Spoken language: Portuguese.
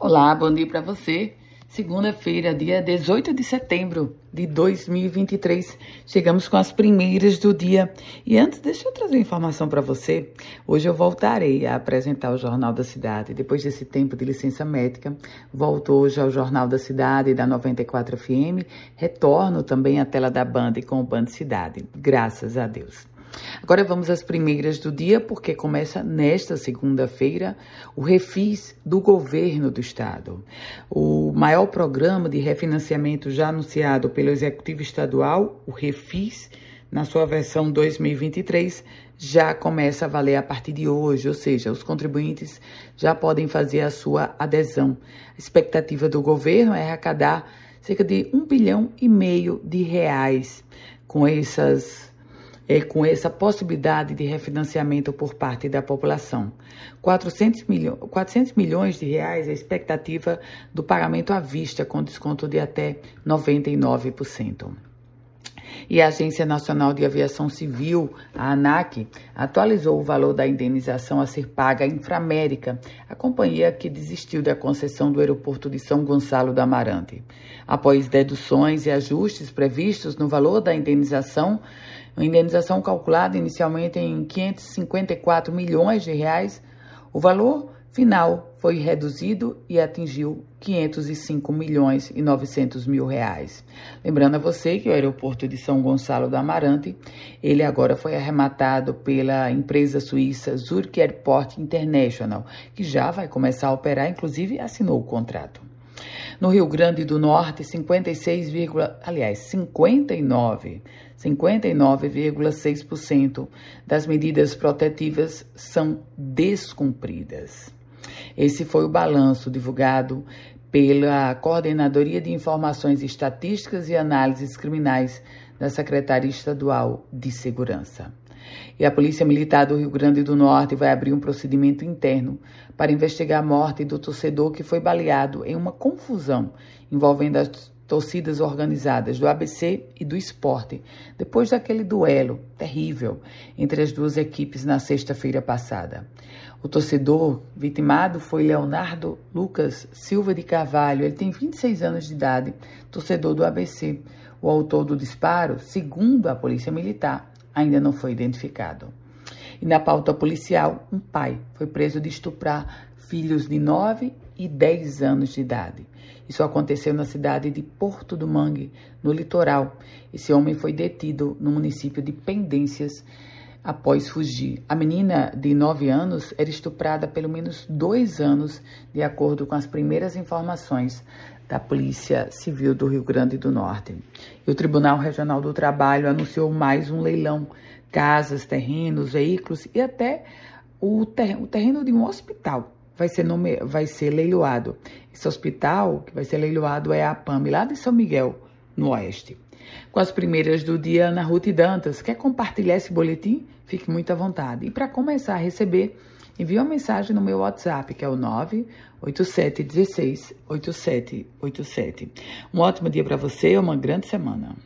Olá, bom dia para você. Segunda-feira, dia 18 de setembro de 2023. Chegamos com as primeiras do dia. E antes, deixa eu trazer informação para você. Hoje eu voltarei a apresentar o Jornal da Cidade. Depois desse tempo de licença médica, volto hoje ao Jornal da Cidade da 94 FM. Retorno também à tela da Band com o Band Cidade. Graças a Deus. Agora vamos às primeiras do dia, porque começa nesta segunda-feira o refis do governo do estado. O maior programa de refinanciamento já anunciado pelo Executivo Estadual, o refis, na sua versão 2023, já começa a valer a partir de hoje, ou seja, os contribuintes já podem fazer a sua adesão. A expectativa do governo é arrecadar cerca de um bilhão e meio de reais com essas é, com essa possibilidade de refinanciamento por parte da população. 400, milho 400 milhões de reais é a expectativa do pagamento à vista, com desconto de até 99%. E a Agência Nacional de Aviação Civil, a ANAC, atualizou o valor da indenização a ser paga à Inframérica, a companhia que desistiu da concessão do aeroporto de São Gonçalo do Amarante. Após deduções e ajustes previstos no valor da indenização, uma indenização calculada inicialmente em 554 milhões de reais, o valor final foi reduzido e atingiu 505 milhões e 900 mil reais. Lembrando a você que o aeroporto de São Gonçalo do Amarante, ele agora foi arrematado pela empresa suíça Zurich Airport International, que já vai começar a operar, inclusive assinou o contrato. No Rio Grande do Norte, 56, aliás, 59, 59,6% das medidas protetivas são descumpridas. Esse foi o balanço divulgado pela Coordenadoria de Informações Estatísticas e Análises Criminais da Secretaria Estadual de Segurança. E a Polícia Militar do Rio Grande do Norte vai abrir um procedimento interno para investigar a morte do torcedor que foi baleado em uma confusão envolvendo as torcidas organizadas do ABC e do Esporte, depois daquele duelo terrível entre as duas equipes na sexta-feira passada. O torcedor vitimado foi Leonardo Lucas Silva de Carvalho. Ele tem 26 anos de idade, torcedor do ABC. O autor do disparo, segundo a Polícia Militar, ainda não foi identificado. E na pauta policial, um pai foi preso de estuprar filhos de 9 e 10 anos de idade. Isso aconteceu na cidade de Porto do Mangue, no litoral. Esse homem foi detido no município de Pendências após fugir. A menina de 9 anos era estuprada pelo menos dois anos, de acordo com as primeiras informações da Polícia Civil do Rio Grande do Norte. E o Tribunal Regional do Trabalho anunciou mais um leilão: casas, terrenos, veículos e até o, ter o terreno de um hospital vai ser, nome, vai ser leiloado. Esse hospital que vai ser leiloado é a PAMI, lá de São Miguel, no Oeste. Com as primeiras do dia, Ana Ruth Dantas. Quer compartilhar esse boletim? Fique muito à vontade. E para começar a receber, envie uma mensagem no meu WhatsApp, que é o 98716 8787. Um ótimo dia para você, uma grande semana.